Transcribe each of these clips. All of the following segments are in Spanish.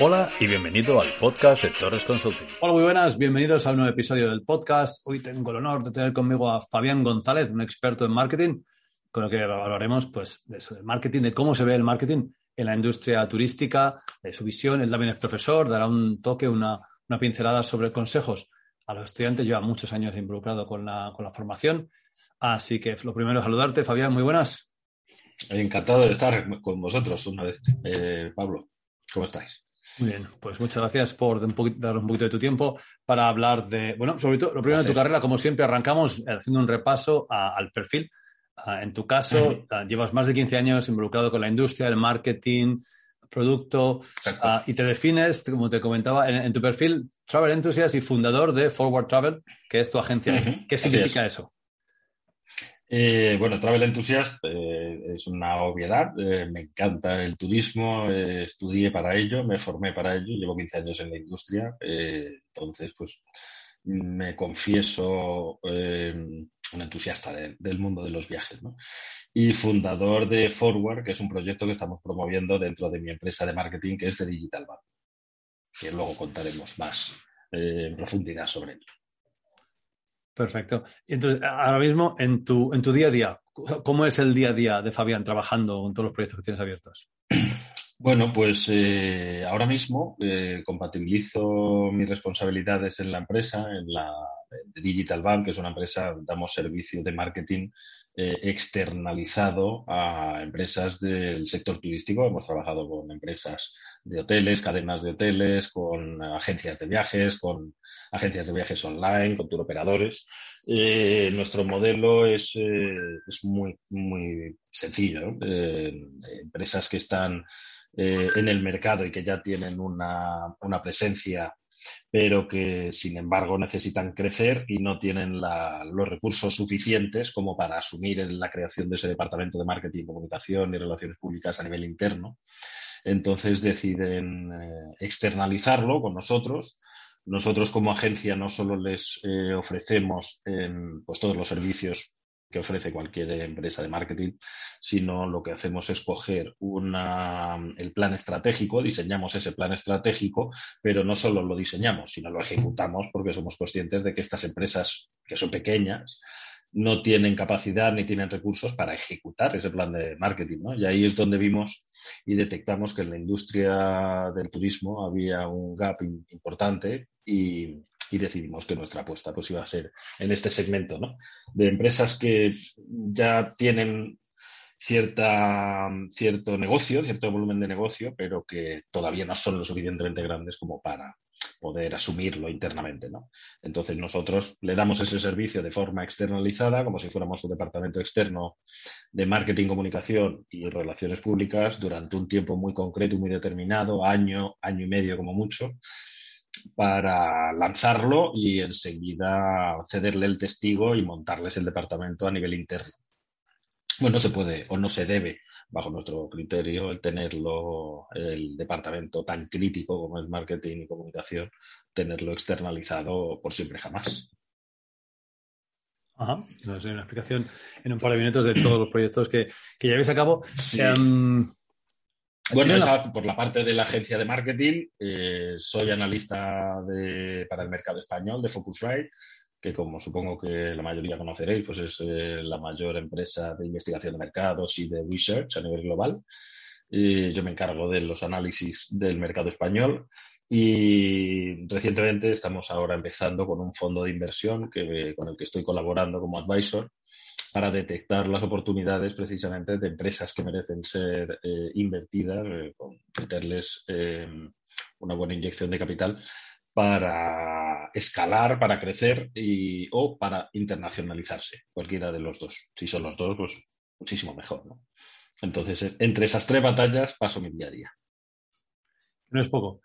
Hola y bienvenido al podcast de Torres Consulting. Hola, muy buenas, bienvenidos a un nuevo episodio del podcast. Hoy tengo el honor de tener conmigo a Fabián González, un experto en marketing, con lo que hablaremos pues, de eso, del marketing, de cómo se ve el marketing en la industria turística, de su visión. Él también es profesor, dará un toque, una, una pincelada sobre consejos a los estudiantes. Lleva muchos años involucrado con la, con la formación. Así que lo primero, saludarte, Fabián, muy buenas. Encantado de estar con vosotros una vez. Eh, Pablo, ¿cómo estáis? Muy bien, pues muchas gracias por dar un poquito de tu tiempo para hablar de, bueno, sobre todo lo primero de tu carrera, como siempre arrancamos haciendo un repaso al perfil. Ah, en tu caso, ah, llevas más de 15 años involucrado con la industria, el marketing, producto, ah, y te defines, como te comentaba, en, tu perfil, Travel Enthusiast y fundador de Forward Travel, que es tu agencia. ¿Qué significa eso? Eh, bueno, Travel Enthusiast eh, es una obviedad. Eh, me encanta el turismo, estudié para ello, me formé para ello, llevo 15 años en la industria. entonces, pues me confieso un entusiasta del mundo de los viajes. ¿no? Y fundador de Forward, que es un proyecto que estamos promoviendo dentro de mi empresa de marketing, que es de Digital Bank, que luego contaremos más en profundidad sobre ello. Perfecto. Entonces, ahora mismo, en tu, en tu día a día, ¿cómo es el día a día de Fabián trabajando con todos los proyectos que tienes abiertos? Bueno, pues eh, ahora mismo eh, compatibilizo mis responsabilidades en la empresa, en la Digital Bank, que es una empresa, damos servicio de marketing eh, externalizado a empresas del sector turístico. Hemos trabajado con empresas de hoteles, cadenas de hoteles, con agencias de viajes, con agencias de viajes online, con turoperadores. Eh, nuestro modelo es, eh, muy, sencillo. empresas que están en el mercado y que ya tienen una presencia pero que sin embargo necesitan crecer y no tienen los recursos suficientes como para asumir la creación de ese departamento de marketing, comunicación y relaciones públicas a nivel interno. Entonces deciden eh, externalizarlo con nosotros. Nosotros como agencia no solo les eh, ofrecemos pues, todos los servicios que ofrece cualquier empresa de marketing, sino lo que hacemos es coger el plan estratégico, diseñamos ese plan estratégico, pero no solo lo diseñamos, sino lo ejecutamos porque somos conscientes de que estas empresas, que son pequeñas, no tienen capacidad ni tienen recursos para ejecutar ese plan de marketing. Y ahí es donde vimos y detectamos que en la industria del turismo había un gap importante y, y decidimos que nuestra apuesta pues iba a ser en este segmento, ¿no? De empresas que ya tienen cierta, cierto negocio, cierto volumen de negocio, pero que todavía no son lo suficientemente grandes como para poder asumirlo internamente. ¿no? Entonces nosotros le damos ese servicio de forma externalizada, como si fuéramos un departamento externo de marketing, comunicación y relaciones públicas durante un tiempo muy concreto muy determinado, año, año y medio como mucho, para lanzarlo y enseguida cederle el testigo y montarles el departamento a nivel interno. Bueno, se puede o no se debe, bajo nuestro criterio, el tenerlo, el departamento tan crítico como es marketing y comunicación, tenerlo externalizado por siempre jamás. Ajá, no una explicación en un par de minutos de todos los proyectos que, que llevéis a cabo. Em, bueno, esa, por la parte de la agencia de marketing, eh, soy analista para el mercado español de Focusrite, que como supongo que la mayoría conoceréis, pues es eh, la mayor empresa de investigación de mercados y de research a nivel global. Yo me encargo de los análisis del mercado español y recientemente estamos ahora empezando con un fondo de inversión que, con el que estoy colaborando como advisor para detectar las oportunidades precisamente de empresas que merecen ser eh, invertidas, eh, meterles em, una buena inyección de capital para escalar, para crecer y, o para internacionalizarse, cualquiera de los dos. Si son los dos, pues muchísimo mejor. ¿no? Entonces, entre esas tres batallas paso mi día a día. No es poco.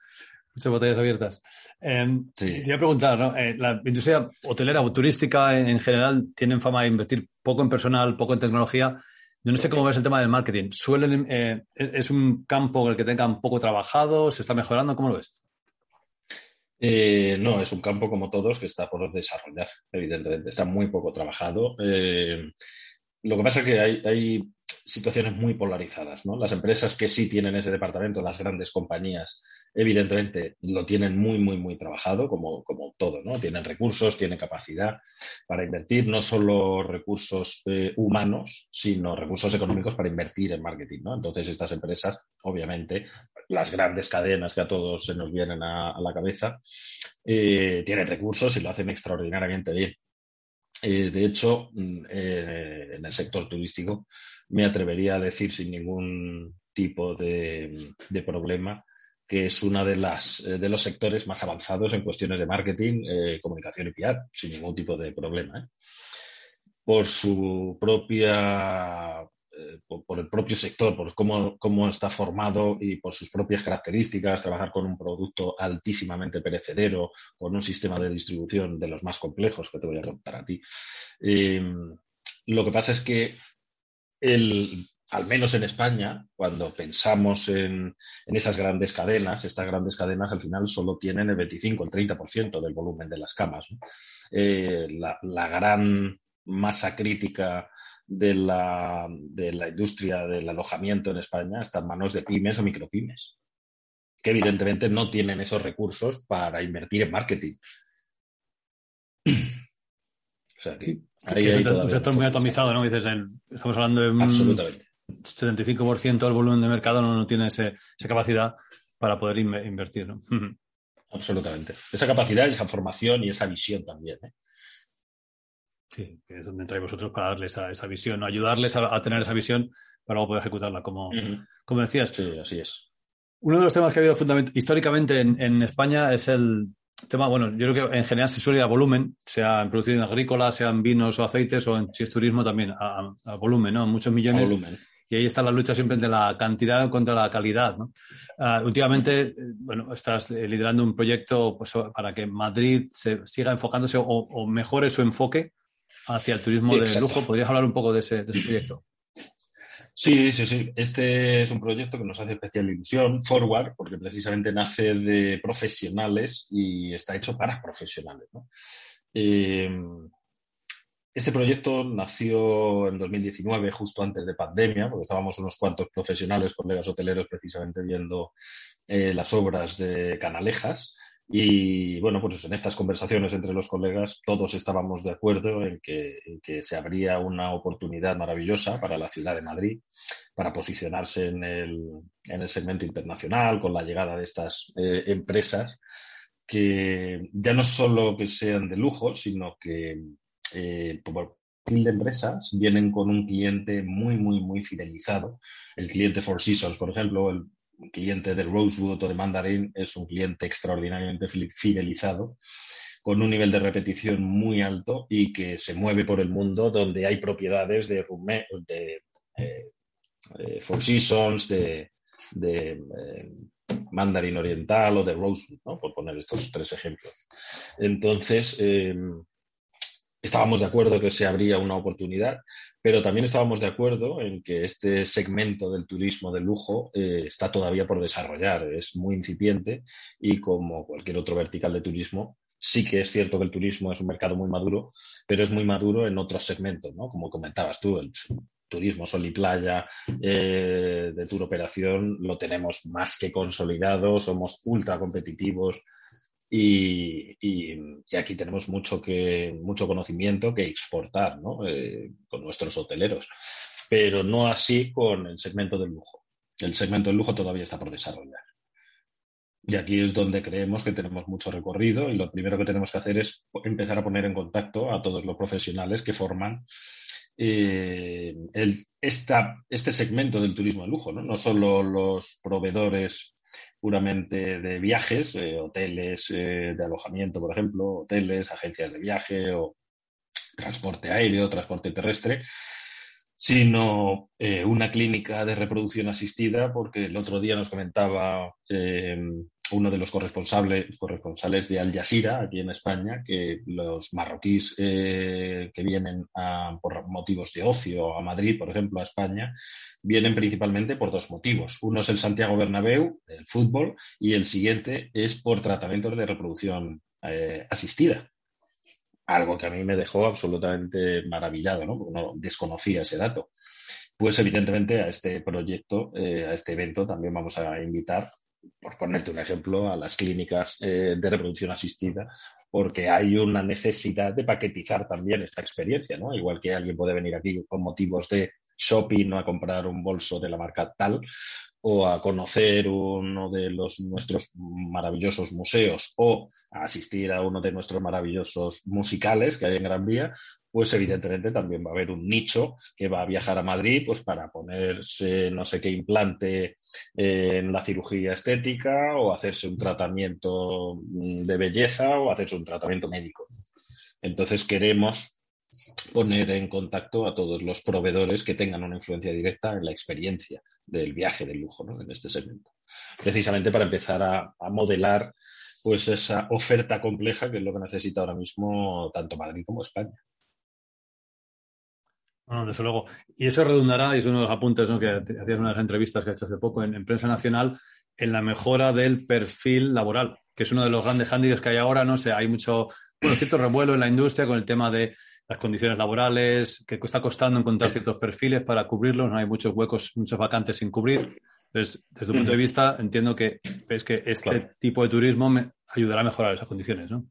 Muchas batallas abiertas. Eh, Quería preguntar, ¿no? Eh, la industria hotelera o turística en, general tienen fama de invertir poco en personal, poco en tecnología. Yo no sé cómo ves el tema del marketing. ¿Suelen, eh, ¿Es un campo en el que tengan poco trabajado? ¿Se está mejorando? ¿Cómo lo ves? Eh, no, es un campo como todos que está por desarrollar, evidentemente. Está muy poco trabajado. lo que pasa es que hay, situaciones muy polarizadas. ¿no? Las empresas que sí tienen ese departamento, las grandes compañías, evidentemente lo tienen muy, muy, muy trabajado, como, como todo. ¿no? Tienen recursos, tienen capacidad para invertir, no solo recursos eh, humanos, sino recursos económicos para invertir en marketing. ¿no? Entonces, estas empresas, obviamente, las grandes cadenas que a todos se nos vienen a, la cabeza, eh, tienen recursos y lo hacen extraordinariamente bien. Eh, de hecho, mm, en el sector turístico, me atrevería a decir sin ningún tipo de, problema que es uno de, eh, de los sectores más avanzados en cuestiones de marketing, eh, comunicación y PR, sin ningún tipo de problema. ¿eh? Por su propia, por, el propio sector, por cómo, cómo, está formado y por sus propias características, trabajar con un producto altísimamente perecedero, con un sistema de distribución de los más complejos que te voy a contar a ti. lo que pasa es que al menos en España, cuando pensamos en, esas grandes cadenas, estas grandes cadenas al final solo tienen el 25, el 30% del volumen de las camas. Eh, la, gran masa crítica de la, de la, industria del alojamiento en España está en manos de pymes o micropymes, que evidentemente no tienen esos recursos para invertir en marketing. Es un sector muy atomizado, ¿no? Dices, estamos hablando de un 75% del volumen de mercado no, tiene esa capacidad para poder invertir, ¿no? Absolutamente. Esa capacidad, esa formación y esa visión también. ¿eh? Sí, que es donde entráis vosotros para darles esa, visión, ¿no? ayudarles a, tener esa visión para luego poder ejecutarla, como, como decías. Sí, así es. Uno de los temas que ha habido históricamente en España es el, tema, bueno, yo creo que en general se suele ir a volumen, sea en producción agrícola, sean vinos o aceites, o en si es turismo también, a, volumen, ¿no? Muchos millones. Y ahí está la lucha siempre entre la cantidad contra la calidad, ¿no? Ah, últimamente, eh, bueno, estás liderando un proyecto pues, para que Madrid se siga enfocándose o, mejore su enfoque hacia el turismo de lujo. ¿Podrías hablar un poco de ese, de ese proyecto? Sí, sí, sí. Este es un proyecto que nos hace especial ilusión, Forward, porque precisamente nace de profesionales y está hecho para profesionales. Eh, este proyecto nació en 2019, justo antes de pandemia, porque estábamos unos cuantos profesionales, colegas hoteleros, precisamente viendo eh, las obras de Canalejas y bueno, pues en estas conversaciones entre los colegas todos estábamos de acuerdo en que, se abría una oportunidad maravillosa para la ciudad de Madrid para posicionarse en el, segmento internacional con la llegada de estas eh, empresas que ya no solo que sean de lujo, sino que eh, por de empresas vienen con un cliente muy, muy, muy fidelizado. El cliente Four Seasons, por ejemplo, el un cliente de Rosewood o de Mandarin es un cliente extraordinariamente fidelizado, con un nivel de repetición muy alto y que se mueve por el mundo donde hay propiedades de, de eh, eh, Four Seasons, de, eh, Mandarin Oriental o de Rosewood, por poner estos tres ejemplos. Entonces, estábamos de acuerdo que se abría una oportunidad, pero también estábamos de acuerdo en que este segmento del turismo de lujo eh, está todavía por desarrollar, es muy incipiente y como cualquier otro vertical de turismo, sí que es cierto que el turismo es un mercado muy maduro, pero es muy maduro en otros segmentos, ¿no? Como comentabas tú, el turismo sol y playa, eh, de tour operación, lo tenemos más que consolidado, somos ultra competitivos, y, aquí tenemos mucho, que, mucho conocimiento que exportar eh, con nuestros hoteleros, pero no así con el segmento del lujo. El segmento del lujo todavía está por desarrollar. Y aquí es donde creemos que tenemos mucho recorrido y lo primero que tenemos que hacer es empezar a poner en contacto a todos los profesionales que forman eh, este segmento del turismo de lujo, ¿no? no solo los proveedores puramente de viajes, eh, hoteles eh, de alojamiento, por ejemplo, hoteles, agencias de viaje o transporte aéreo, transporte terrestre, sino eh, una clínica de reproducción asistida, porque el otro día nos comentaba uno de los corresponsables, corresponsales de Al Jazeera, aquí en España, que los marroquíes que vienen por motivos de ocio a Madrid, por ejemplo, a España, vienen principalmente por dos motivos. Uno es el Santiago Bernabéu, el fútbol, y el siguiente es por tratamientos de reproducción eh, asistida. Algo que a mí me dejó absolutamente maravillado, ¿no? Porque no desconocía ese dato. pues evidentemente a este proyecto, eh, a este evento también vamos a invitar, por ponerte un ejemplo, a las clínicas eh, de reproducción asistida, porque hay una necesidad de paquetizar también esta experiencia, ¿no? Igual que alguien puede venir aquí con motivos de shopping o a comprar un bolso de la marca tal, o a conocer uno de los nuestros maravillosos museos o a asistir a uno de nuestros maravillosos musicales que hay en Gran Vía, pues evidentemente también va a haber un nicho que va a viajar a Madrid pues para ponerse no sé qué implante en la cirugía estética o hacerse un tratamiento de belleza o hacerse un tratamiento médico. Entonces queremos poner en contacto a todos los proveedores que tengan una influencia directa en la experiencia del viaje del lujo ¿no? en este segmento. Precisamente para empezar a, modelar pues esa oferta compleja que es lo que necesita ahora mismo tanto Madrid como España. Bueno, desde luego. Y eso redundará, y es uno de los apuntes ¿no? que hacías unas entrevistas que ha hecho hace poco en, prensa nacional, en la mejora del perfil laboral, que es uno de los grandes hándicaps que hay ahora. No sé, hay mucho, bueno, cierto revuelo en la industria con el tema de las condiciones laborales, que está costando encontrar ciertos perfiles para cubrirlos, no hay muchos huecos, muchos vacantes sin cubrir. Entonces, desde tu punto de vista, entiendo que ves que este tipo de turismo me ayudará a mejorar esas condiciones, ¿no?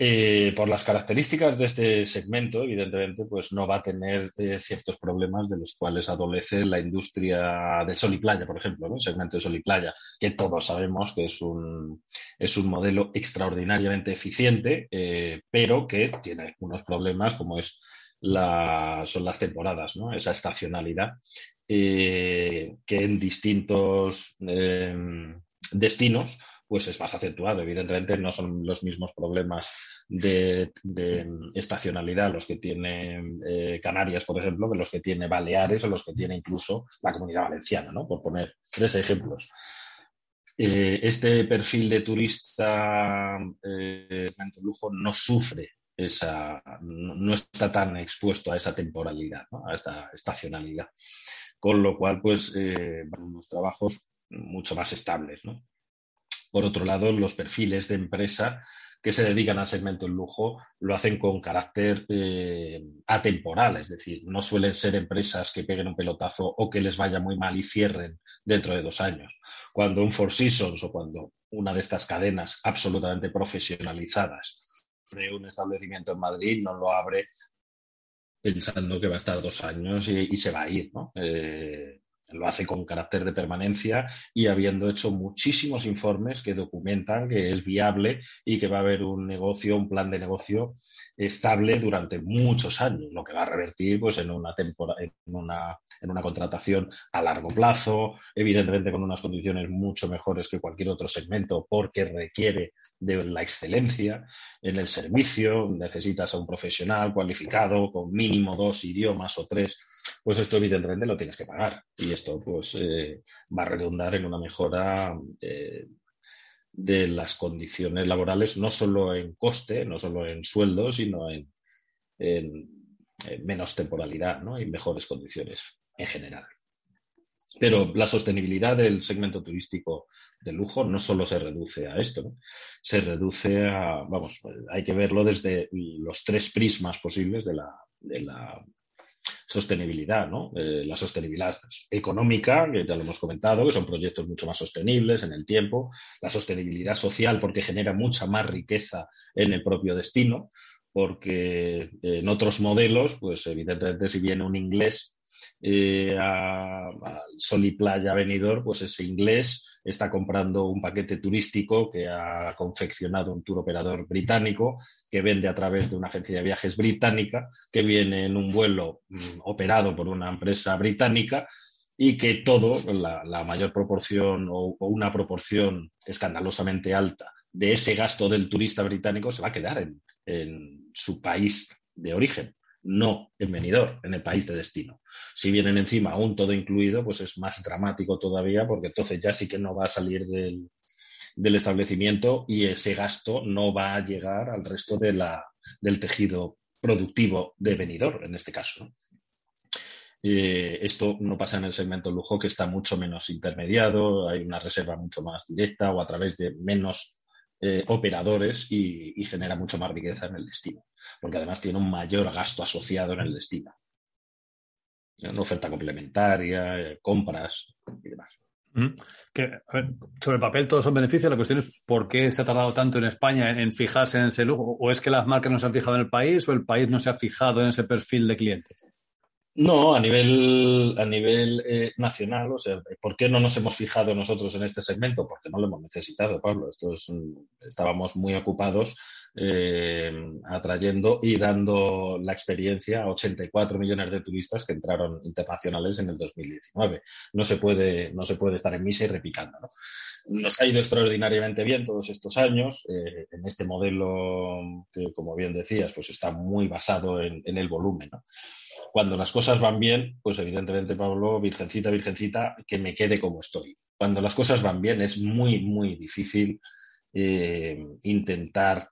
Eh, por las características de este segmento, evidentemente, pues no va a tener eh, ciertos problemas de los cuales adolece la industria del sol y playa, por ejemplo, el segmento de sol y playa, que todos sabemos que es un, es un modelo extraordinariamente eficiente, eh, pero que tiene unos problemas como es la, son las temporadas, ¿no? esa estacionalidad, que en distintos destinos pues es más acentuado. Evidentemente no son los mismos problemas de, estacionalidad los que tiene eh, Canarias, por ejemplo, que los que tiene Baleares o los que tiene incluso la comunidad valenciana, ¿no? por poner tres ejemplos. Eh, este perfil de turista eh, en lujo no sufre esa, no está tan expuesto a esa temporalidad, a esta estacionalidad. Con lo cual, pues, van unos trabajos mucho más estables, ¿no? Por otro lado, los perfiles de empresa que se dedican al segmento del lujo lo hacen con carácter eh, atemporal, es decir, no suelen ser empresas que peguen un pelotazo o que les vaya muy mal y cierren dentro de dos años. Cuando un Four Seasons o cuando una de estas cadenas absolutamente profesionalizadas abre un establecimiento en Madrid, no lo abre pensando que va a estar dos años y, se va a ir. ¿no? Eh, lo hace con carácter de permanencia y habiendo hecho muchísimos informes que documentan que es viable y que va a haber un negocio, un plan de negocio estable durante muchos años, lo que va a revertir pues, en, una en, una, en una contratación a largo plazo, evidentemente con unas condiciones mucho mejores que cualquier otro segmento porque requiere de la excelencia en el servicio, necesitas a un profesional cualificado con mínimo dos idiomas o tres pues esto evidentemente lo tienes que pagar y esto pues eh, va a redundar en una mejora eh, de las condiciones laborales, no solo en coste, no solo en sueldo, sino en, menos temporalidad ¿no? y mejores condiciones en general. Pero la sostenibilidad del segmento turístico de lujo no solo se reduce a esto, se reduce a, vamos, hay que verlo desde los tres prismas posibles de la, de la sostenibilidad, ¿no? Eh, la sostenibilidad económica, que ya lo hemos comentado, que son proyectos mucho más sostenibles en el tiempo, la sostenibilidad social, porque genera mucha más riqueza en el propio destino, porque en otros modelos, pues evidentemente si viene un inglés eh, al Sol y Playa venidor, pues ese inglés está comprando un paquete turístico que ha confeccionado un tour operador británico, que vende a través de una agencia de viajes británica, que viene en un vuelo mm, operado por una empresa británica y que todo, la, mayor proporción o, una proporción escandalosamente alta de ese gasto del turista británico se va a quedar en su país de origen no en venidor, en el país de destino. Si vienen encima un todo incluido, pues es más dramático todavía, porque entonces ya sí que no va a salir del, establecimiento y ese gasto no va a llegar al resto de la, del tejido productivo de venidor, en este caso. Eh, esto no pasa en el segmento lujo, que está mucho menos intermediado, hay una reserva mucho más directa o a través de menos eh, operadores y, genera mucho más riqueza en el destino, porque además tiene un mayor gasto asociado en el destino. una oferta complementaria, compras y demás. Que, sobre el papel todos son beneficios. La cuestión es por qué se ha tardado tanto en España en, fijarse en ese lujo. ¿O es que las marcas no se han fijado en el país o el país no se ha fijado en ese perfil de cliente? No, a nivel, a nivel eh, nacional, o sea, ¿por qué no nos hemos fijado nosotros en este segmento? Porque no lo hemos necesitado, Pablo. Estos, estábamos muy ocupados eh, atrayendo y dando la experiencia a 84 millones de turistas que entraron internacionales en el 2019. No se puede, no se puede estar en misa y repicando. Nos ha ido extraordinariamente bien todos estos años eh, en este modelo que, como bien decías, pues está muy basado en, en el volumen. ¿no? Cuando las cosas van bien, pues evidentemente, Pablo, virgencita, virgencita, que me quede como estoy. Cuando las cosas van bien es muy, muy difícil eh, intentar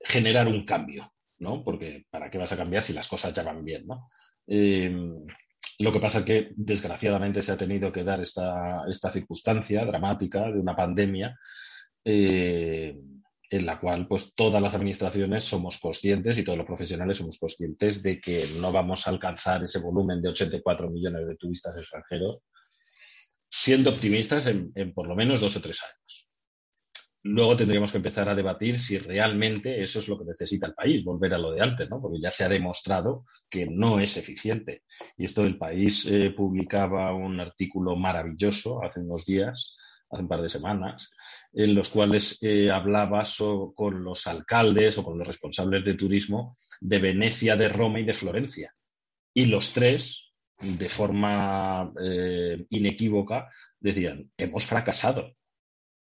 generar un cambio, ¿no? Porque ¿para qué vas a cambiar si las cosas ya van bien, ¿no? Eh, lo que pasa es que, desgraciadamente, se ha tenido que dar esta, esta circunstancia dramática de una pandemia eh, en la cual pues todas las administraciones somos conscientes y todos los profesionales somos conscientes de que no vamos a alcanzar ese volumen de 84 millones de turistas extranjeros, siendo optimistas en, por lo menos dos o tres años. Luego tendríamos que empezar a debatir si realmente eso es lo que necesita el país, volver a lo de antes, ¿no? porque ya se ha demostrado que no es eficiente. Y esto el país eh, publicaba un artículo maravilloso hace unos días hace un par de semanas, en los cuales eh, hablaba con los alcaldes o con los responsables de turismo de Venecia, de Roma y de Florencia. Y los tres, de forma eh, inequívoca, decían, hemos fracasado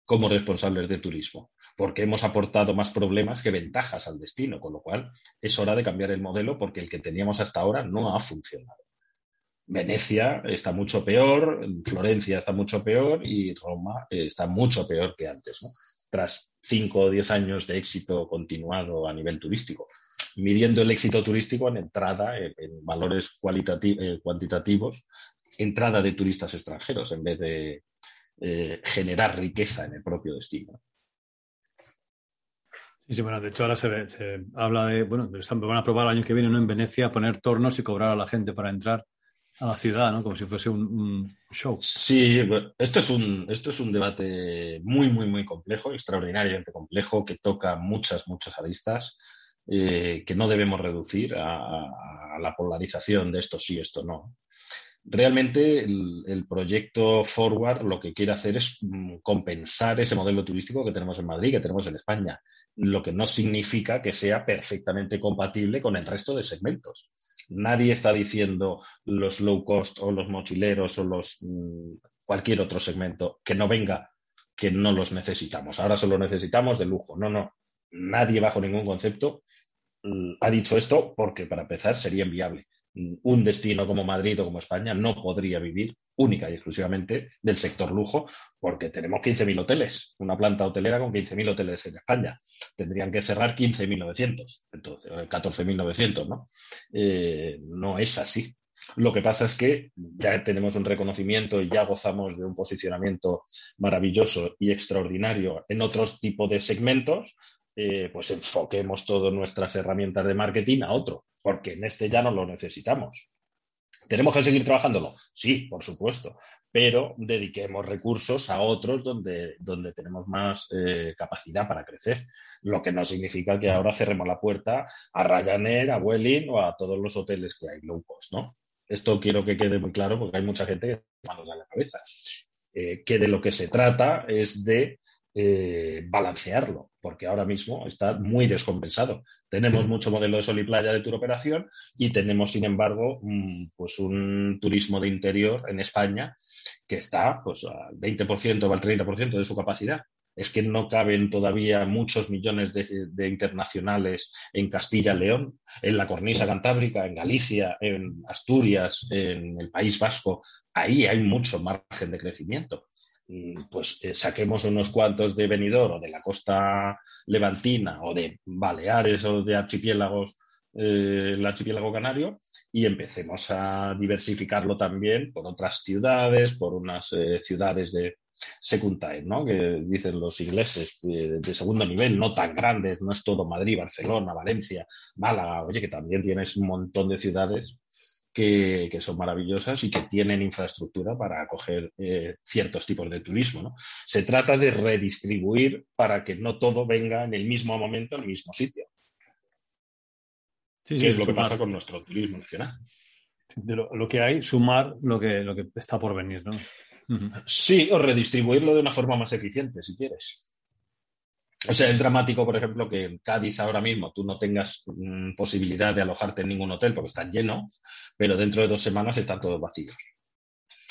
como responsables de turismo, porque hemos aportado más problemas que ventajas al destino, con lo cual es hora de cambiar el modelo porque el que teníamos hasta ahora no ha funcionado. Venecia está mucho peor, Florencia está mucho peor y Roma está mucho peor que antes, tras cinco o diez años de éxito continuado a nivel turístico, midiendo el éxito turístico en entrada, en, valores eh, cuantitativos, entrada de turistas extranjeros en vez de eh, generar riqueza en el propio destino. Sí, bueno, de hecho ahora se, habla de, bueno, van a probar el año que viene en Venecia poner tornos y cobrar a la gente para entrar a la ciudad, ¿no? Como si fuese un, show. Sí, esto es un, esto es un debate muy, muy, muy complejo, extraordinariamente complejo, que toca muchas, muchas aristas, eh, que no debemos reducir a, la polarización de esto sí, esto no. Realmente el, el, proyecto Forward lo que quiere hacer es mm, compensar ese modelo turístico que tenemos en Madrid, que tenemos en España, lo que no significa que sea perfectamente compatible con el resto de segmentos. Nadie está diciendo los low cost o los mochileros o los mm, cualquier otro segmento que no venga, que no los necesitamos. Ahora solo necesitamos de lujo. No, no. Nadie bajo ningún concepto mm, ha dicho esto porque para empezar sería inviable un destino como Madrid o como España no podría vivir única y exclusivamente del sector lujo, porque tenemos 15.000 hoteles, una planta hotelera con 15.000 hoteles en España. Tendrían que cerrar 15.900, entonces 14.900, eh, ¿no? Eh, no es así. Lo que pasa es que ya tenemos un reconocimiento y ya gozamos de un posicionamiento maravilloso y extraordinario en otros tipos de segmentos, eh, pues enfoquemos todas nuestras herramientas de marketing a otro, porque en este ya no lo necesitamos. ¿Tenemos que seguir trabajándolo? Sí, por supuesto, pero dediquemos recursos a otros donde, donde tenemos más eh, capacidad para crecer, lo que no significa que ahora cerremos la puerta a Ryanair, a Welling o a todos los hoteles que hay low cost, ¿no? Esto quiero que quede muy claro porque hay mucha gente que manos a la cabeza. Eh, que de lo que se trata es de eh, balancearlo, porque ahora mismo está muy descompensado. Tenemos mucho modelo de sol y playa de tour operación y tenemos, sin embargo, pues un turismo de interior en España que está pues, al 20% o al 30% de su capacidad. Es que no caben todavía muchos millones de, internacionales en Castilla-León, en la cornisa cantábrica, en Galicia, en Asturias, en el País Vasco. Ahí hay mucho margen de crecimiento pues eh, saquemos unos cuantos de Benidorm o de la costa levantina o de Baleares o de archipiélagos, eh, el archipiélago canario, y empecemos a diversificarlo también por otras ciudades, por unas eh, ciudades de second ¿no? que dicen los ingleses, de segundo nivel, no tan grandes, no es todo Madrid, Barcelona, Valencia, Málaga, oye, que también tienes un montón de ciudades que, son maravillosas y que tienen infraestructura para acoger eh, ciertos tipos de turismo. Se trata de redistribuir para que no todo venga en el mismo momento, en el mismo sitio. Sí, que es lo que pasa con nuestro turismo nacional. De lo, que hay, sumar lo que, lo que está por venir, ¿no? Sí, o redistribuirlo de una forma más eficiente, si quieres. O sea, es dramático, por ejemplo, que en Cádiz ahora mismo tú no tengas mm, posibilidad de alojarte en ningún hotel porque están llenos, pero dentro de dos semanas están todos vacíos.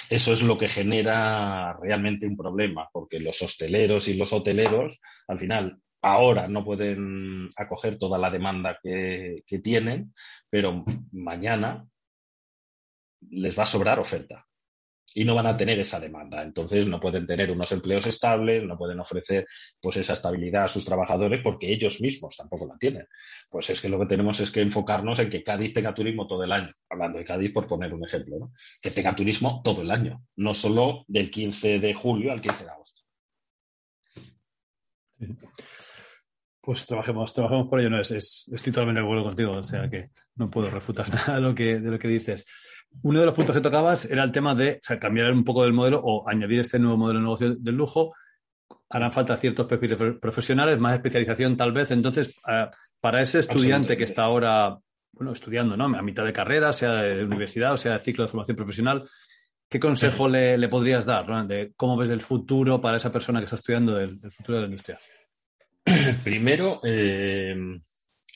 Eso es lo que genera realmente un problema, porque los hosteleros y los hoteleros, al final, ahora no pueden acoger toda la demanda que tienen, pero mañana les va a sobrar oferta y no van a tener esa demanda. Entonces no pueden tener unos empleos estables, no pueden ofrecer pues esa estabilidad a sus trabajadores porque ellos mismos tampoco la tienen. Pues es que lo que tenemos es que enfocarnos en que Cádiz tenga turismo todo el año. Hablando de Cádiz por poner un ejemplo, ¿no? que tenga turismo todo el año, no solo del 15 de julio al 15 de agosto. Pues trabajemos, trabajemos por ello. No, es, estoy totalmente de acuerdo contigo, o sea que no puedo refutar nada de lo que, de lo que dices. Uno de los puntos que tocabas era el tema de cambiar un poco del modelo o añadir este nuevo modelo de negocio del lujo. Harán falta ciertos perfiles profesionales, más especialización tal vez. Entonces, eh, para ese estudiante que está ahora bueno, estudiando ¿no? a mitad de carrera, sea de universidad o sea de ciclo de formación profesional, ¿qué consejo le, podrías dar de cómo ves el futuro para esa persona que está estudiando el, futuro de la industria? Primero, eh,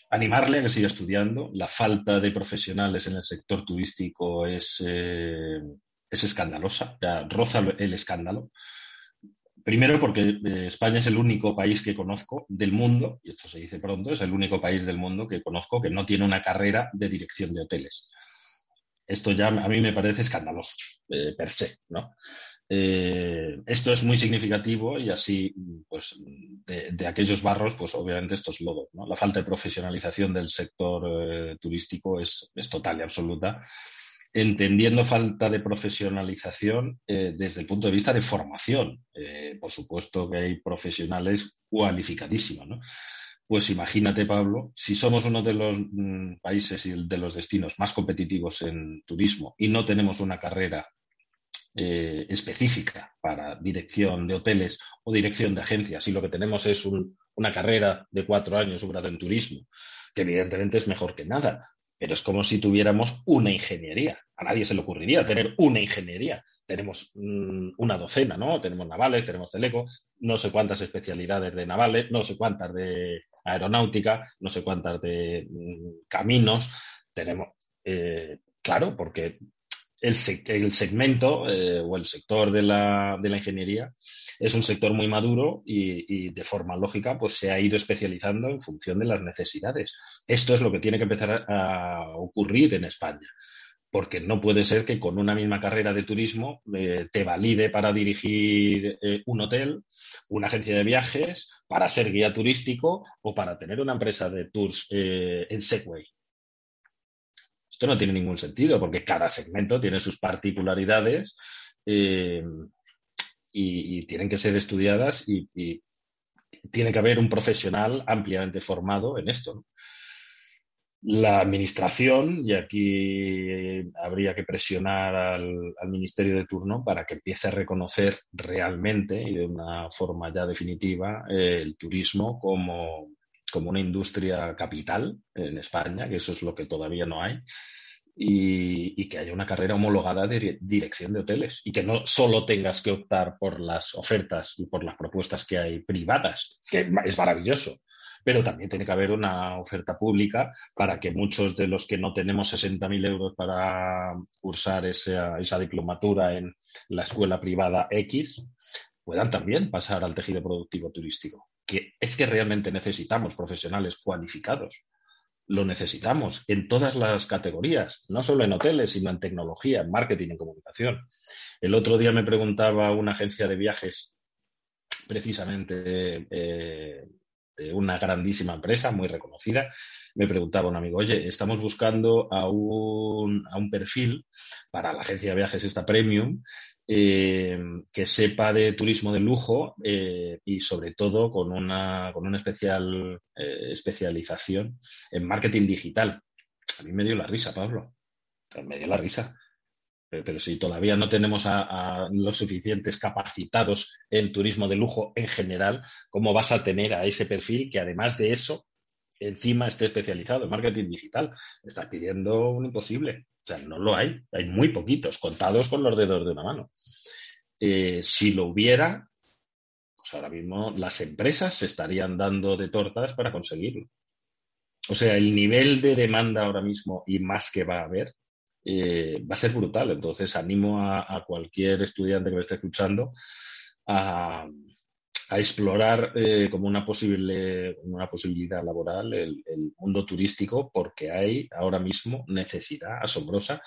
animarle a que siga estudiando. La falta de profesionales en el sector turístico es, eh, es escandalosa, roza el escándalo. Primero porque eh, España es el único país que conozco del mundo, y esto se dice pronto, es el único país del mundo que conozco que no tiene una carrera de dirección de hoteles. Esto ya a mí me parece escandaloso, eh, per se, ¿no? Eh, esto es muy significativo y así, pues, de, aquellos barros, pues obviamente estos lodos. ¿no? La falta de profesionalización del sector eh, turístico es, total y absoluta, entendiendo falta de profesionalización eh, desde el punto de vista de formación. por supuesto que hay profesionales cualificadísimos, ¿no? Pues imagínate, Pablo, si somos uno de los mm, países y de los destinos más competitivos en turismo y no tenemos una carrera eh, específica para dirección de hoteles o dirección de agencias y lo que tenemos es una carrera de cuatro años, un grado en turismo, que evidentemente es mejor que nada, pero es como si tuviéramos una ingeniería. A nadie se le ocurriría tener una ingeniería. Tenemos mm, una docena, ¿no? Tenemos navales, tenemos teleco, no sé cuántas especialidades de navales, no sé cuántas de aeronáutica, no sé cuántas de mm, caminos. Tenemos, eh, claro, porque el, segmento eh, o el sector de la, de la, ingeniería es un sector muy maduro y, de forma lógica pues se ha ido especializando en función de las necesidades. Esto es lo que tiene que empezar a, ocurrir en España, porque no puede ser que con una misma carrera de turismo eh, te valide para dirigir eh, un hotel, una agencia de viajes, para ser guía turístico o para tener una empresa de tours en Segway. Esto no tiene ningún sentido porque cada segmento tiene sus particularidades eh, y, tienen que ser estudiadas y, tiene que haber un profesional ampliamente formado en esto. La administración, y aquí habría que presionar al, Ministerio de turno para que empiece a reconocer realmente y de una forma ya definitiva eh, el turismo como, como una industria capital en España, que eso es lo que todavía no hay, y, que haya una carrera homologada de dirección de hoteles y que no solo tengas que optar por las ofertas y por las propuestas que hay privadas, que es maravilloso, pero también tiene que haber una oferta pública para que muchos de los que no tenemos 60.000 euros para cursar esa, esa diplomatura en la escuela privada X puedan también pasar al tejido productivo turístico que es que realmente necesitamos profesionales cualificados. Lo necesitamos en todas las categorías, no solo en hoteles, sino en tecnología, en marketing, en comunicación. El otro día me preguntaba una agencia de viajes, precisamente eh, una grandísima empresa, muy reconocida, me preguntaba un amigo, oye, estamos buscando a un, a un perfil para la agencia de viajes esta premium eh, que sepa de turismo de lujo eh, y sobre todo con una, con una especial eh, especialización en marketing digital. A mí me dio la risa, Pablo. Me dio la risa. Pero, si todavía no tenemos a, los suficientes capacitados en turismo de lujo en general, ¿cómo vas a tener a ese perfil que además de eso, encima esté especializado en marketing digital? Está pidiendo un imposible. O sea, no lo hay. Hay muy poquitos, contados con los dedos de una mano. Eh, si lo hubiera, pues ahora mismo las empresas se estarían dando de tortas para conseguirlo. O sea, el nivel de demanda ahora mismo y más que va a haber eh, va a ser brutal. Entonces, animo a, cualquier estudiante que me esté escuchando a, explorar eh, como una, posible, una posibilidad laboral el, mundo turístico porque hay ahora mismo necesidad asombrosa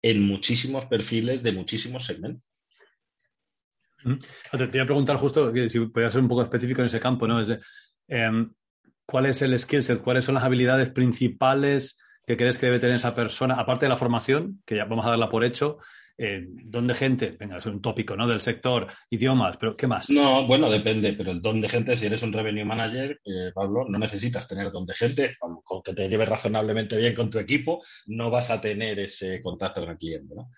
en muchísimos perfiles de muchísimos segmentos. Te iba a preguntar justo, si podía ser un poco específico en ese campo, ¿no? Es em, ¿Cuál es el skill set? ¿Cuáles son las habilidades principales que crees que debe tener esa persona, aparte de la formación, que ya vamos a darla por hecho, eh, don de gente, venga, es un tópico, ¿no? Del sector, idiomas, pero ¿qué más? No, bueno, depende, pero el don de gente, si eres un revenue manager, eh, Pablo, no necesitas tener don de gente, con que te lleves razonablemente bien con tu equipo, no vas a tener ese contacto con el cliente, ¿no?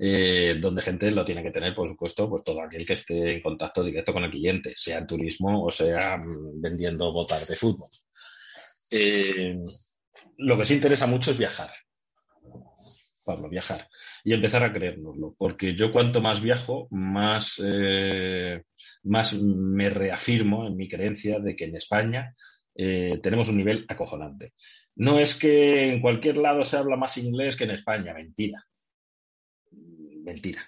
Eh, donde gente lo tiene que tener, por supuesto, pues todo aquel que esté en contacto directo con el cliente, sea en turismo o sea mm, vendiendo botas de fútbol. Eh, lo que sí interesa mucho es viajar. Pablo, viajar. Y empezar a creérnoslo. Porque yo cuanto más viajo, más, eh, más me reafirmo en mi creencia de que en España eh, tenemos un nivel acojonante. No es que en cualquier lado se habla más inglés que en España. Mentira. Mentira.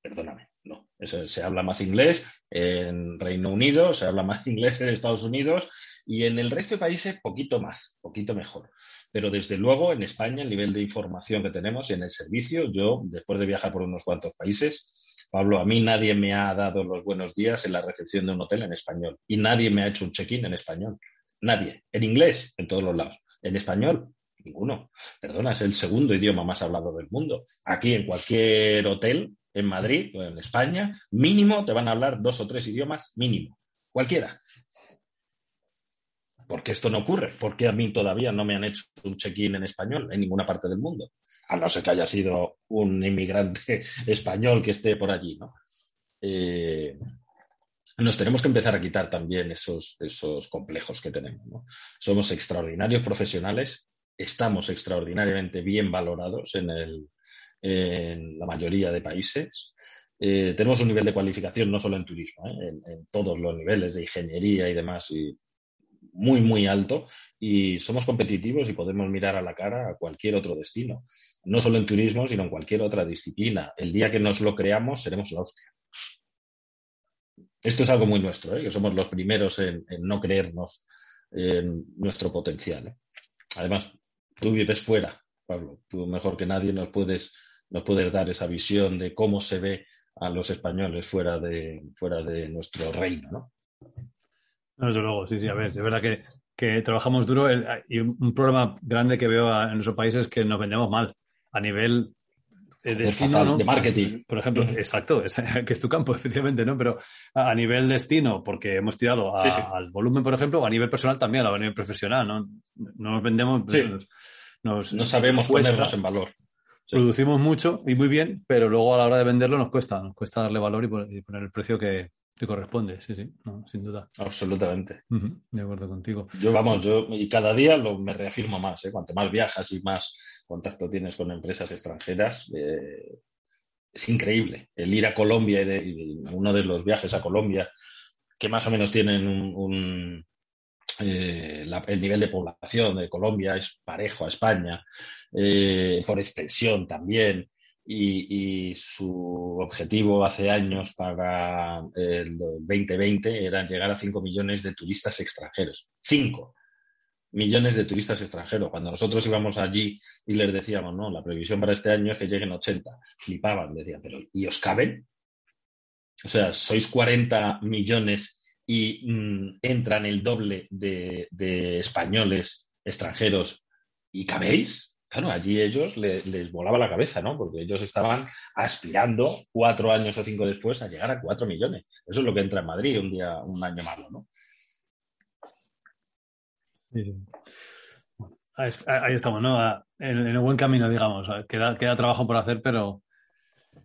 Perdóname. No. Se habla más inglés en Reino Unido, se habla más inglés en Estados Unidos y en el resto de países poquito más, poquito mejor. Pero desde luego en España el nivel de información que tenemos en el servicio, yo después de viajar por unos cuantos países, Pablo, a mí nadie me ha dado los buenos días en la recepción de un hotel en español y nadie me ha hecho un check-in en español. Nadie. En inglés, en todos los lados. En español, ninguno. Perdona, es el segundo idioma más hablado del mundo. Aquí en cualquier hotel, en Madrid o en España, mínimo te van a hablar dos o tres idiomas, mínimo. Cualquiera. ¿Por qué esto no ocurre? ¿Por qué a mí todavía no me han hecho un check-in en español en ninguna parte del mundo? A no ser que haya sido un inmigrante español que esté por allí, ¿no? Eh, nos tenemos que empezar a quitar también esos, esos complejos que tenemos. Somos extraordinarios profesionales, estamos extraordinariamente bien valorados en la mayoría de países. Eh, tenemos un nivel de cualificación no solo en turismo, ¿eh? en, en, todos los niveles de ingeniería y demás, y muy, muy alto y somos competitivos y podemos mirar a la cara a cualquier otro destino. No solo en turismo, sino en cualquier otra disciplina. El día que nos lo creamos, seremos la hostia. Esto es algo muy nuestro, ¿eh? que somos los primeros en, no creernos en nuestro potencial. ¿eh? Además, tú vives fuera, Pablo. Tú mejor que nadie nos puedes, nos puedes dar esa visión de cómo se ve a los españoles fuera de, fuera de nuestro reino, ¿no? Desde luego, sí, sí, a ver, es verdad que, que trabajamos duro y un problema grande que veo en nuestro país es que nos vendemos mal a nivel de destino, de marketing. Por ejemplo, exacto, que es tu campo, efectivamente, ¿no? Pero a, nivel destino, porque hemos tirado al volumen, por ejemplo, o a nivel personal también, a nivel profesional, ¿no? No nos vendemos, nos, no sabemos ponernos en valor. Producimos mucho y muy bien, pero luego a la hora de venderlo nos cuesta, nos cuesta darle valor y poner el precio que, te corresponde, sí, sí, sin duda. Absolutamente. De acuerdo contigo. Yo, vamos, yo y cada día lo, me reafirmo más, ¿eh? cuanto más viajas y más contacto tienes con empresas extranjeras, eh, es increíble. El ir a Colombia y, uno de los viajes a Colombia, que más o menos tienen un, eh, el nivel de población de Colombia es parejo a España, por extensión también y, su objetivo hace años para el 2020 era llegar a 5 millones de turistas extranjeros. 5 millones de turistas extranjeros. Cuando nosotros íbamos allí y les decíamos, no, la previsión para este año es que lleguen 80, flipaban, decían, pero ¿y os caben? O sea, sois 40 millones y mm, entran el doble de, de españoles extranjeros y cabéis. Claro, allí ellos les volaba la cabeza, ¿no? Porque ellos estaban aspirando cuatro años o cinco después a llegar a cuatro millones. Eso es lo que entra en Madrid un día, un año malo, ¿no? Ahí estamos, ¿no? En, el buen camino, digamos. Queda, queda trabajo por hacer, pero...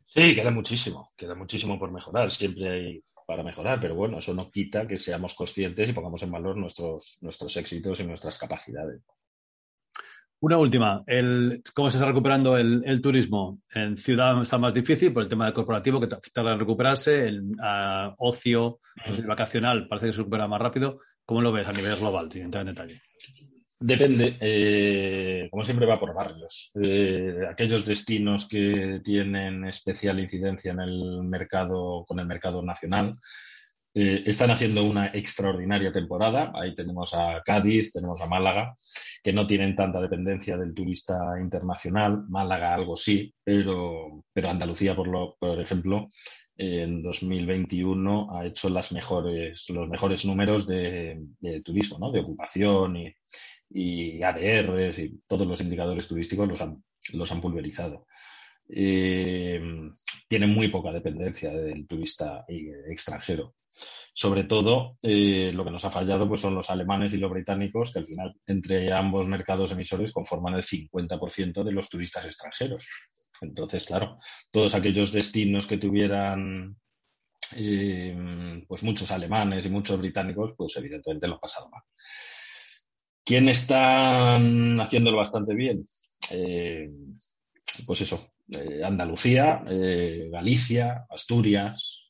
Sí, queda muchísimo, queda muchísimo por mejorar. Siempre hay para mejorar, pero bueno, eso no quita que seamos conscientes y pongamos en valor nuestros, nuestros éxitos y nuestras capacidades. Una última, ¿cómo se está recuperando el, turismo? En ciudad está más difícil por el tema del corporativo que tarda en recuperarse, el ocio el vacacional parece que se recupera más rápido. ¿Cómo lo ves a nivel global, sin entrar en detalle? Depende, eh, como siempre va por barrios. Eh, aquellos destinos que tienen especial incidencia en el mercado, con el mercado nacional, eh, están haciendo una extraordinaria temporada. Ahí tenemos a Cádiz, tenemos a Málaga, que no tienen tanta dependencia del turista internacional. Málaga algo sí, pero, pero Andalucía, por, lo, por ejemplo, en 2021 ha hecho las mejores, los mejores números de, turismo, ¿no? de ocupación y, y ADRs y todos los indicadores turísticos los han, los han pulverizado. Eh, tienen muy poca dependencia del turista extranjero. Sobre todo, eh, lo que nos ha fallado pues, son los alemanes y los británicos, que al final, entre ambos mercados emisores, conforman el 50% de los turistas extranjeros. Entonces, claro, todos aquellos destinos que tuvieran eh, pues muchos alemanes y muchos británicos, pues evidentemente lo han pasado mal. ¿Quién está haciéndolo bastante bien? Eh, pues eso, eh, Andalucía, eh, Galicia, Asturias,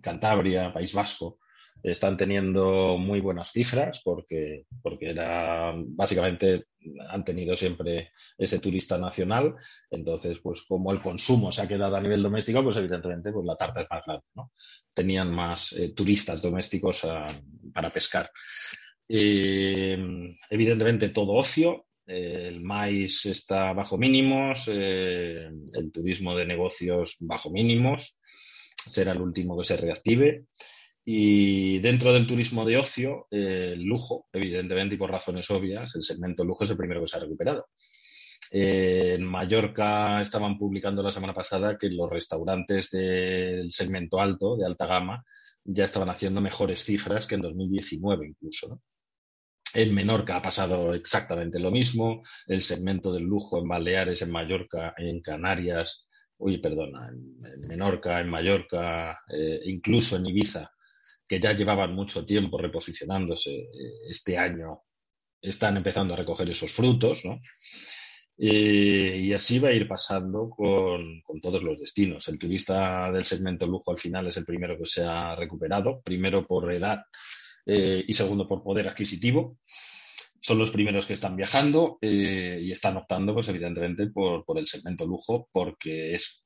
Cantabria, País Vasco, están teniendo muy buenas cifras porque, porque era, básicamente han tenido siempre ese turista nacional. Entonces, pues como el consumo se ha quedado a nivel doméstico, pues evidentemente pues la tarta es más grande. ¿no? Tenían más turistas domésticos ah, para pescar. Eh, evidentemente todo ocio, el maíz está bajo mínimos, eh, el turismo de negocios bajo mínimos, será el último que se reactive. Y dentro del turismo de ocio, el lujo, evidentemente y por razones obvias, el segmento lujo es el primero que se ha recuperado. en Mallorca estaban publicando la semana pasada que los restaurantes del segmento alto, de alta gama, ya estaban haciendo mejores cifras que en 2019 incluso. ¿no? En Menorca ha pasado exactamente lo mismo. El segmento del lujo en Baleares, en Mallorca, en Canarias, uy, perdona, en, Menorca, en Mallorca, eh, incluso en Ibiza, que ya llevaban mucho tiempo reposicionándose eh, este año, están empezando a recoger esos frutos, ¿no? Eh, y así va a ir pasando con, con, todos los destinos. El turista del segmento lujo al final es el primero que se ha recuperado, primero por edad eh, y segundo por poder adquisitivo. Son los primeros que están viajando eh, y están optando, pues evidentemente, por, por el segmento lujo, porque es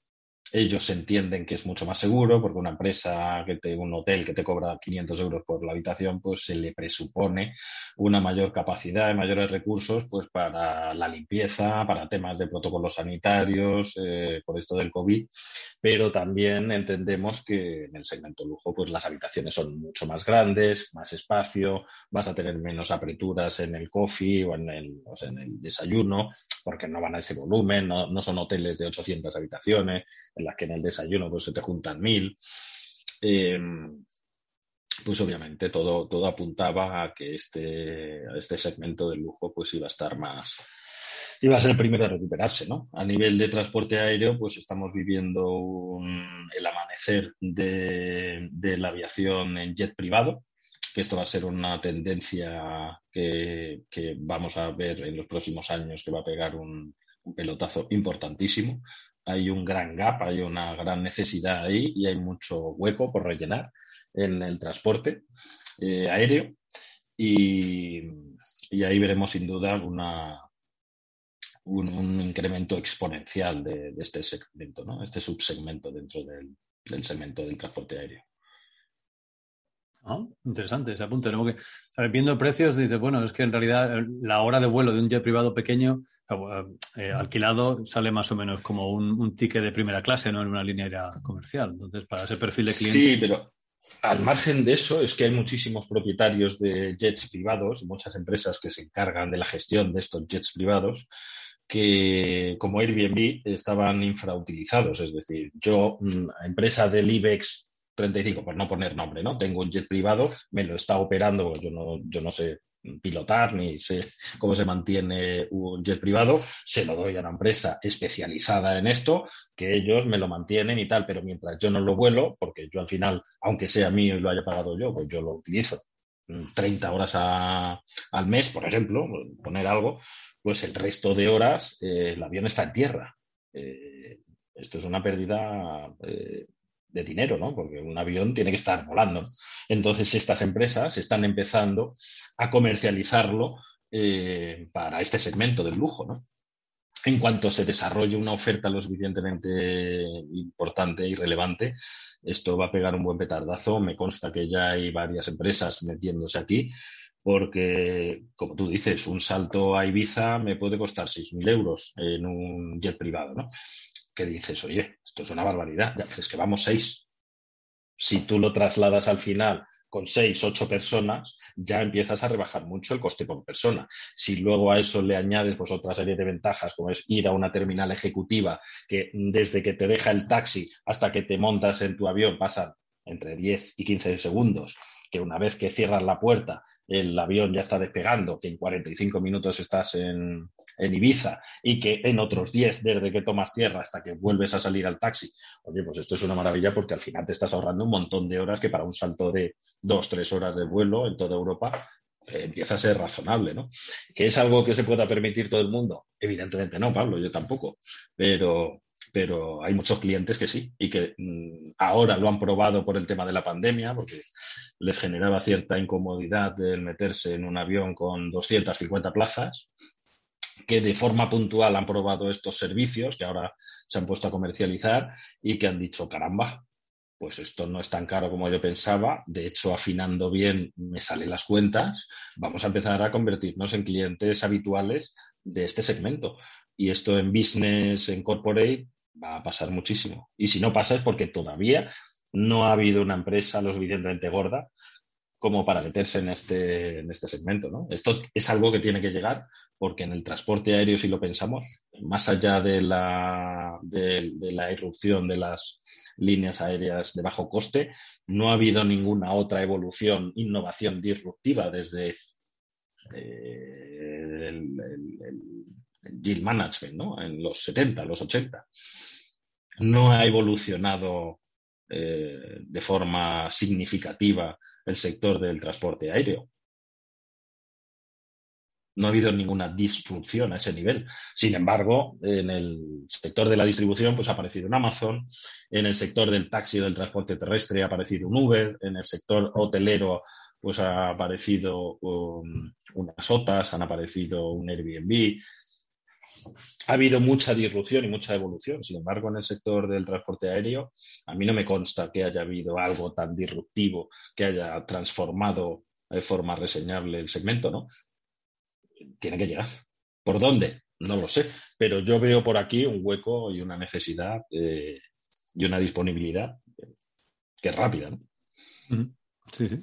ellos entienden que es mucho más seguro porque una empresa, que te, un hotel que te cobra 500 euros por la habitación, pues se le presupone una mayor capacidad y mayores recursos pues para la limpieza, para temas de protocolos sanitarios, eh, por esto del COVID, pero también entendemos que en el segmento lujo pues las habitaciones son mucho más grandes, más espacio, vas a tener menos apreturas en el coffee o en el, en el desayuno porque no van a ese volumen, no, no son hoteles de 800 habitaciones en las que en el desayuno pues, se te juntan mil. Eh, pues obviamente todo, todo apuntaba a que este, este segmento del lujo pues iba a estar más, iba a ser el primero a recuperarse, ¿no? A nivel de transporte aéreo, pues estamos viviendo el amanecer de, la aviación en jet privado, que esto va a ser una tendencia que, vamos a ver en los próximos años que va a pegar un pelotazo importantísimo hay un gran gap, hay una gran necesidad ahí y hay mucho hueco por rellenar en el transporte eh, aéreo. Y, ahí veremos sin duda una, un, incremento exponencial de, este segmento, ¿no? este subsegmento dentro del, del segmento del transporte aéreo. Ah, interesante ese apunte. que, viendo precios, dices, bueno, es que en realidad eh, la hora de vuelo de un jet privado pequeño eh, alquilado sale más o menos como un, ticket de primera clase, no en una línea aérea comercial. Entonces, para ese perfil de cliente. Sí, pero al margen de eso, es que hay muchísimos propietarios de jets privados, muchas empresas que se encargan de la gestión de estos jets privados, que como Airbnb estaban infrautilizados. Es decir, yo, mm, empresa del IBEX 35, por no poner nombre, ¿no? Tengo un jet privado, me lo está operando, yo no, yo no sé pilotar ni sé cómo se mantiene un jet privado, se lo doy a una empresa especializada en esto, que ellos me lo mantienen y tal, pero mientras yo no lo vuelo, porque yo al final, aunque sea mío y lo haya pagado yo, pues yo lo utilizo 30 horas al mes, por ejemplo, poner algo, pues el resto de horas eh, el avión está en tierra. Eh, esto es una pérdida eh, de dinero, ¿no? Porque un avión tiene que estar volando. Entonces, estas empresas están empezando a comercializarlo eh, para este segmento del lujo, ¿no? En cuanto se desarrolle una oferta lo suficientemente importante y relevante, esto va a pegar un buen petardazo. Me consta que ya hay varias empresas metiéndose aquí, porque, como tú dices, un salto a Ibiza me puede costar 6.000 euros en un jet privado, ¿no? Que dices, oye, esto es una barbaridad, ya, pero es que vamos seis. Si tú lo trasladas al final con seis, ocho personas, ya empiezas a rebajar mucho el coste por persona. Si luego a eso le añades pues, otra serie de ventajas, como es ir a una terminal ejecutiva, que desde que te deja el taxi hasta que te montas en tu avión pasan entre 10 y 15 segundos, que una vez que cierras la puerta el avión ya está despegando, que en 45 minutos estás en, Ibiza y que en otros 10 desde que tomas tierra hasta que vuelves a salir al taxi. Oye, pues esto es una maravilla porque al final te estás ahorrando un montón de horas que para un salto de dos, tres horas de vuelo en toda Europa eh, empieza a ser razonable, ¿no? ¿Que es algo que se pueda permitir todo el mundo? Evidentemente no, Pablo, yo tampoco. Pero, pero hay muchos clientes que sí y que mm, ahora lo han probado por el tema de la pandemia, porque les generaba cierta incomodidad el meterse en un avión con 250 plazas, que de forma puntual han probado estos servicios, que ahora se han puesto a comercializar y que han dicho, caramba, pues esto no es tan caro como yo pensaba, de hecho, afinando bien me salen las cuentas, vamos a empezar a convertirnos en clientes habituales de este segmento. Y esto en business, en corporate, va a pasar muchísimo. Y si no pasa es porque todavía no ha habido una empresa lo suficientemente gorda como para meterse en este, en este segmento. ¿no? Esto es algo que tiene que llegar porque en el transporte aéreo, si lo pensamos, más allá de la, de, la irrupción de las líneas aéreas de bajo coste, no ha habido ninguna otra evolución, innovación disruptiva desde eh, el, yield management ¿no? en los 70, los 80. No ha evolucionado eh, de forma significativa el sector del transporte aéreo. No ha habido ninguna disrupción a ese nivel. Sin embargo, en el sector de la distribución, pues ha aparecido un Amazon, en el sector del taxi o del transporte terrestre ha aparecido un Uber, en el sector hotelero, pues ha aparecido unas OTAS, han aparecido un Airbnb, ha habido mucha disrupción y mucha evolución. Sin embargo, en el sector del transporte aéreo, a mí no me consta que haya habido algo tan disruptivo que haya transformado de forma reseñable el segmento, ¿no? Tiene que llegar. ¿Por dónde? No lo sé. Pero yo veo por aquí un hueco y una necesidad eh, y una disponibilidad que es rápida, ¿no? Sí, sí.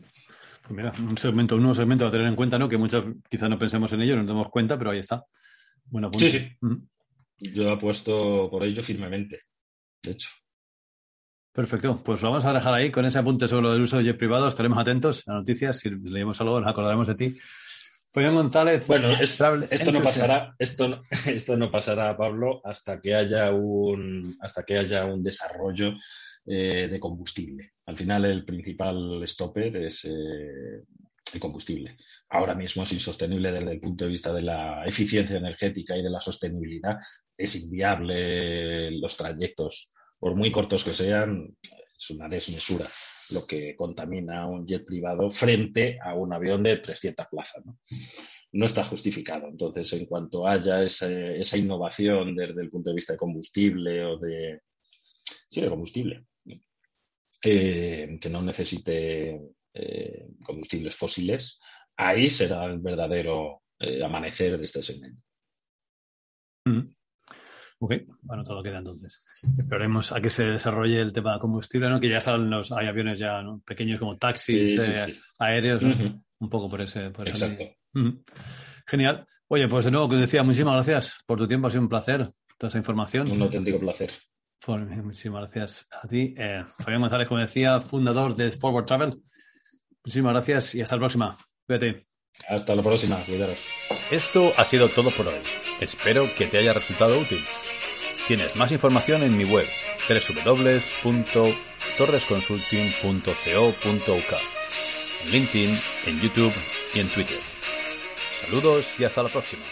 Pues mira, un segmento, un nuevo segmento a tener en cuenta, ¿no? Que muchos quizás no pensemos en ello, no nos damos cuenta, pero ahí está. Bueno, sí, sí. Yo apuesto por ello firmemente, de hecho. Perfecto, pues lo vamos a dejar ahí con ese apunte sobre el uso de jet privado. Estaremos atentos a noticias. Si leemos algo, nos acordaremos de ti. Fabián González. Bueno, esto no pasará, esto, esto no pasará, Pablo, hasta que haya un, hasta que haya un desarrollo eh, de combustible. Al final, el principal stopper es eh, combustible. Ahora mismo es insostenible desde el punto de vista de la eficiencia energética y de la sostenibilidad. Es inviable los trayectos, por muy cortos que sean, es una desmesura lo que contamina un jet privado frente a un avión de 300 plazas. ¿no? está justificado. Entonces, en cuanto haya esa innovación desde el punto de vista de combustible o de... Sí, de combustible, eh, que no necesite eh, combustibles fósiles, ahí será el verdadero eh, amanecer de este segmento. Mm. Ok, bueno, todo queda entonces. Esperemos a que se desarrolle el tema de combustible, ¿no? Que ya están los, hay aviones ya pequeños como taxis, eh, aéreos, un poco por ese. Por Exacto. Genial. Oye, pues de nuevo, que decía, muchísimas gracias por tu tiempo, ha sido un placer toda esa información. Un auténtico placer. muchísimas gracias a ti. Fabián González, como decía, fundador de Forward Travel. Muchísimas gracias y hasta la próxima. Cuídate. Hasta la próxima, cuidaros. Esto ha sido todo por hoy. Espero que te haya resultado útil. Tienes más información en mi web www.torresconsulting.co.uk, en LinkedIn, en YouTube y en Twitter. Saludos y hasta la próxima.